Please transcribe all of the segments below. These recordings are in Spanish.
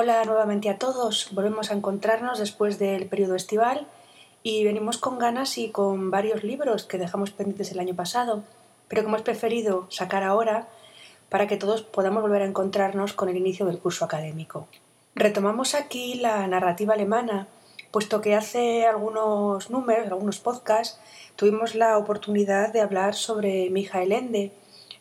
Hola nuevamente a todos. Volvemos a encontrarnos después del periodo estival y venimos con ganas y con varios libros que dejamos pendientes el año pasado, pero que hemos preferido sacar ahora para que todos podamos volver a encontrarnos con el inicio del curso académico. Retomamos aquí la narrativa alemana, puesto que hace algunos números, algunos podcasts, tuvimos la oportunidad de hablar sobre Michael Ende,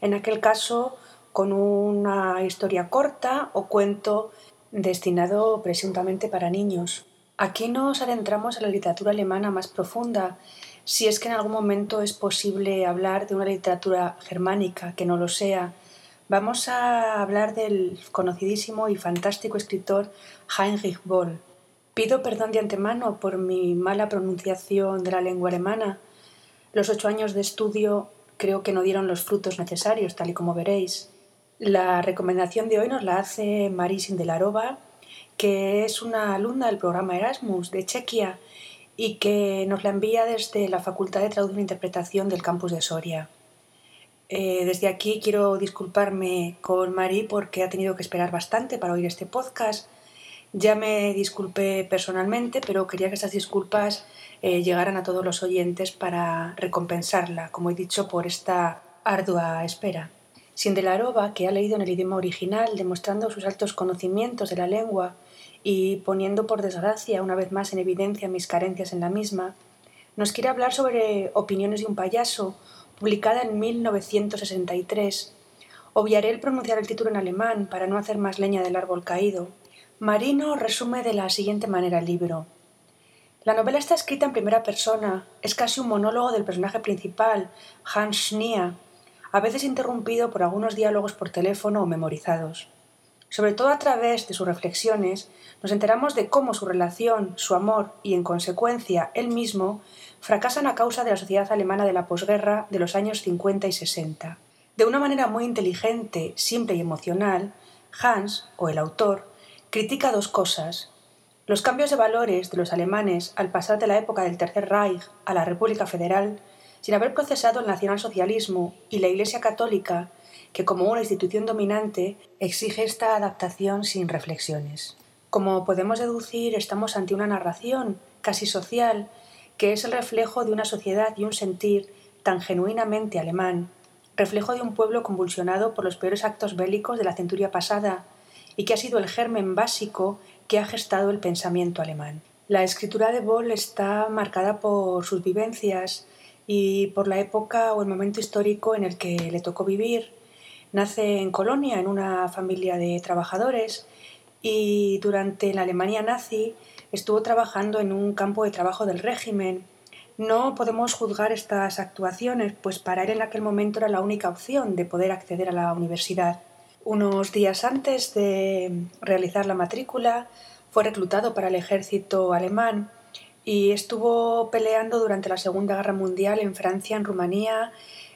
en aquel caso con una historia corta o cuento destinado presuntamente para niños. Aquí nos adentramos en la literatura alemana más profunda, si es que en algún momento es posible hablar de una literatura germánica, que no lo sea. Vamos a hablar del conocidísimo y fantástico escritor Heinrich Boll. Pido perdón de antemano por mi mala pronunciación de la lengua alemana. Los ocho años de estudio creo que no dieron los frutos necesarios, tal y como veréis. La recomendación de hoy nos la hace Marie Sindelarova, que es una alumna del programa Erasmus de Chequia y que nos la envía desde la Facultad de Traducción e Interpretación del campus de Soria. Eh, desde aquí quiero disculparme con Marie porque ha tenido que esperar bastante para oír este podcast. Ya me disculpé personalmente, pero quería que esas disculpas eh, llegaran a todos los oyentes para recompensarla, como he dicho, por esta ardua espera. Sindelarova, que ha leído en el idioma original, demostrando sus altos conocimientos de la lengua y poniendo por desgracia una vez más en evidencia mis carencias en la misma, nos quiere hablar sobre Opiniones de un payaso, publicada en 1963. Obviaré el pronunciar el título en alemán para no hacer más leña del árbol caído. Marino resume de la siguiente manera el libro. La novela está escrita en primera persona, es casi un monólogo del personaje principal, Hans Schneer, a veces interrumpido por algunos diálogos por teléfono o memorizados. Sobre todo a través de sus reflexiones nos enteramos de cómo su relación, su amor y, en consecuencia, él mismo fracasan a causa de la sociedad alemana de la posguerra de los años 50 y 60. De una manera muy inteligente, simple y emocional, Hans, o el autor, critica dos cosas. Los cambios de valores de los alemanes al pasar de la época del Tercer Reich a la República Federal sin haber procesado el nacionalsocialismo y la Iglesia Católica, que como una institución dominante exige esta adaptación sin reflexiones. Como podemos deducir, estamos ante una narración casi social que es el reflejo de una sociedad y un sentir tan genuinamente alemán, reflejo de un pueblo convulsionado por los peores actos bélicos de la centuria pasada y que ha sido el germen básico que ha gestado el pensamiento alemán. La escritura de Boll está marcada por sus vivencias, y por la época o el momento histórico en el que le tocó vivir. Nace en Colonia, en una familia de trabajadores, y durante la Alemania nazi estuvo trabajando en un campo de trabajo del régimen. No podemos juzgar estas actuaciones, pues para él en aquel momento era la única opción de poder acceder a la universidad. Unos días antes de realizar la matrícula, fue reclutado para el ejército alemán y estuvo peleando durante la Segunda Guerra Mundial en Francia, en Rumanía,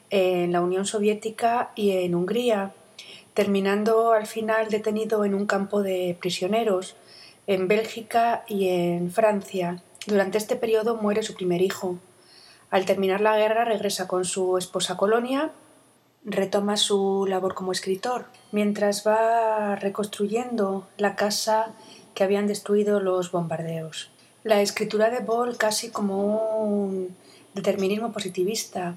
en la Unión Soviética y en Hungría, terminando al final detenido en un campo de prisioneros en Bélgica y en Francia. Durante este periodo muere su primer hijo. Al terminar la guerra regresa con su esposa Colonia, retoma su labor como escritor, mientras va reconstruyendo la casa que habían destruido los bombardeos. La escritura de Boll, casi como un determinismo positivista,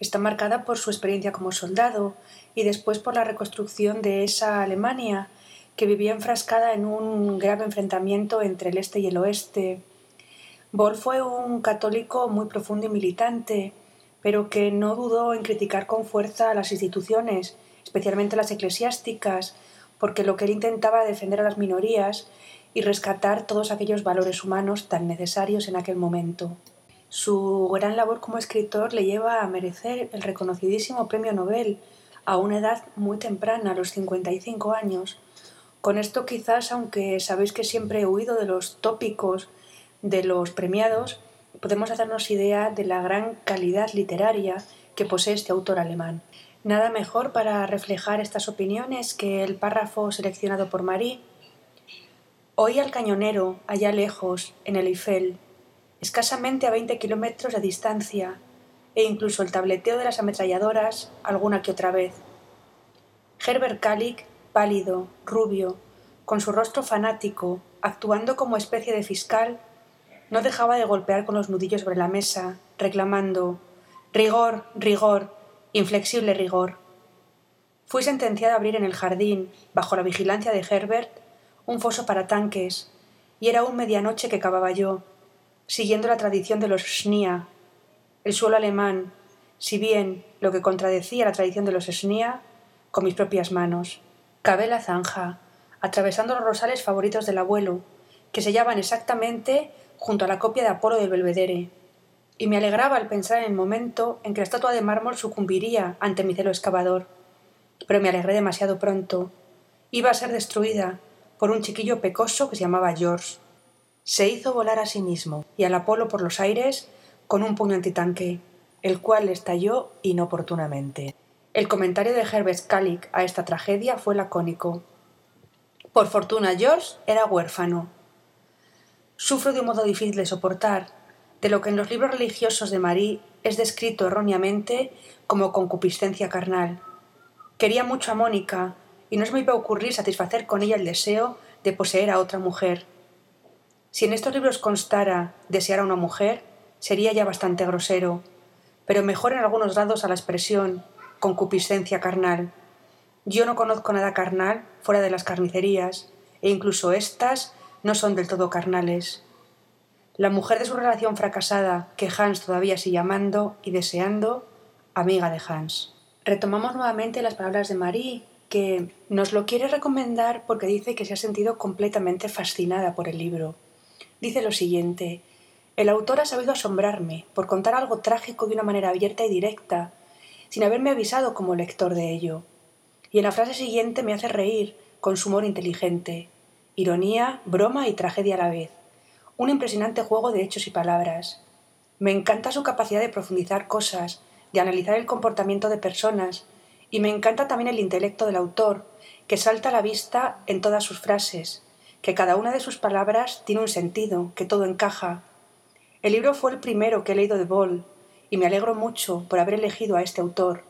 está marcada por su experiencia como soldado y después por la reconstrucción de esa Alemania que vivía enfrascada en un grave enfrentamiento entre el este y el oeste. Boll fue un católico muy profundo y militante, pero que no dudó en criticar con fuerza a las instituciones, especialmente las eclesiásticas, porque lo que él intentaba defender a las minorías y rescatar todos aquellos valores humanos tan necesarios en aquel momento. Su gran labor como escritor le lleva a merecer el reconocidísimo Premio Nobel a una edad muy temprana, a los 55 años. Con esto quizás, aunque sabéis que siempre he huido de los tópicos de los premiados, podemos hacernos idea de la gran calidad literaria que posee este autor alemán. Nada mejor para reflejar estas opiniones que el párrafo seleccionado por Marie Oí al cañonero, allá lejos, en el Eiffel, escasamente a veinte kilómetros de distancia, e incluso el tableteo de las ametralladoras alguna que otra vez. Herbert Kalik, pálido, rubio, con su rostro fanático, actuando como especie de fiscal, no dejaba de golpear con los nudillos sobre la mesa, reclamando rigor, rigor, inflexible rigor. Fui sentenciado a abrir en el jardín, bajo la vigilancia de Herbert, un foso para tanques, y era aún medianoche que cavaba yo, siguiendo la tradición de los Schnia, el suelo alemán, si bien lo que contradecía la tradición de los Schnia, con mis propias manos. Cavé la zanja, atravesando los rosales favoritos del abuelo, que se hallaban exactamente junto a la copia de Apolo del Belvedere, y me alegraba al pensar en el momento en que la estatua de mármol sucumbiría ante mi celo excavador. Pero me alegré demasiado pronto. Iba a ser destruida por un chiquillo pecoso que se llamaba George. Se hizo volar a sí mismo y al Apolo por los aires con un puño antitanque, el cual estalló inoportunamente. El comentario de Herbert Scully a esta tragedia fue lacónico. Por fortuna, George era huérfano. Sufro de un modo difícil de soportar, de lo que en los libros religiosos de Marie es descrito erróneamente como concupiscencia carnal. Quería mucho a Mónica, y no se me iba a ocurrir satisfacer con ella el deseo de poseer a otra mujer. Si en estos libros constara desear a una mujer, sería ya bastante grosero, pero mejor en algunos grados a la expresión concupiscencia carnal. Yo no conozco nada carnal fuera de las carnicerías, e incluso éstas no son del todo carnales. La mujer de su relación fracasada, que Hans todavía sigue amando y deseando, amiga de Hans. Retomamos nuevamente las palabras de Marie, nos lo quiere recomendar porque dice que se ha sentido completamente fascinada por el libro. Dice lo siguiente, el autor ha sabido asombrarme por contar algo trágico de una manera abierta y directa, sin haberme avisado como lector de ello. Y en la frase siguiente me hace reír con su humor inteligente, ironía, broma y tragedia a la vez. Un impresionante juego de hechos y palabras. Me encanta su capacidad de profundizar cosas, de analizar el comportamiento de personas, y me encanta también el intelecto del autor, que salta a la vista en todas sus frases, que cada una de sus palabras tiene un sentido, que todo encaja. El libro fue el primero que he leído de Boll, y me alegro mucho por haber elegido a este autor.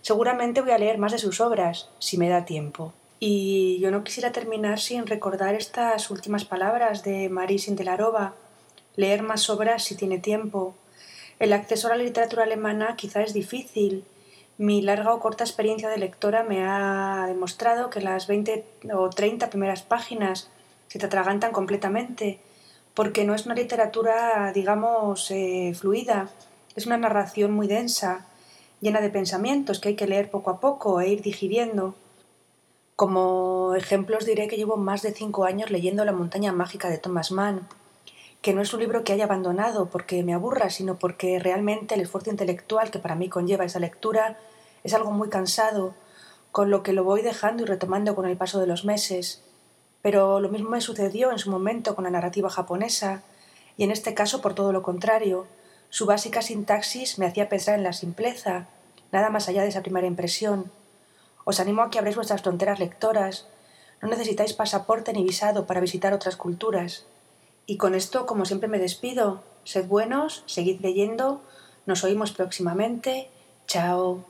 Seguramente voy a leer más de sus obras, si me da tiempo. Y yo no quisiera terminar sin recordar estas últimas palabras de Marie Sindelarova, leer más obras si tiene tiempo. El acceso a la literatura alemana quizá es difícil. Mi larga o corta experiencia de lectora me ha demostrado que las 20 o 30 primeras páginas se te atragantan completamente, porque no es una literatura, digamos, eh, fluida, es una narración muy densa, llena de pensamientos que hay que leer poco a poco e ir digiriendo. Como ejemplos diré que llevo más de cinco años leyendo La montaña mágica de Thomas Mann, que no es un libro que haya abandonado porque me aburra, sino porque realmente el esfuerzo intelectual que para mí conlleva esa lectura es algo muy cansado, con lo que lo voy dejando y retomando con el paso de los meses. Pero lo mismo me sucedió en su momento con la narrativa japonesa, y en este caso por todo lo contrario, su básica sintaxis me hacía pensar en la simpleza, nada más allá de esa primera impresión. Os animo a que abréis vuestras fronteras lectoras. No necesitáis pasaporte ni visado para visitar otras culturas. Y con esto, como siempre, me despido. Sed buenos, seguid leyendo. Nos oímos próximamente. Chao.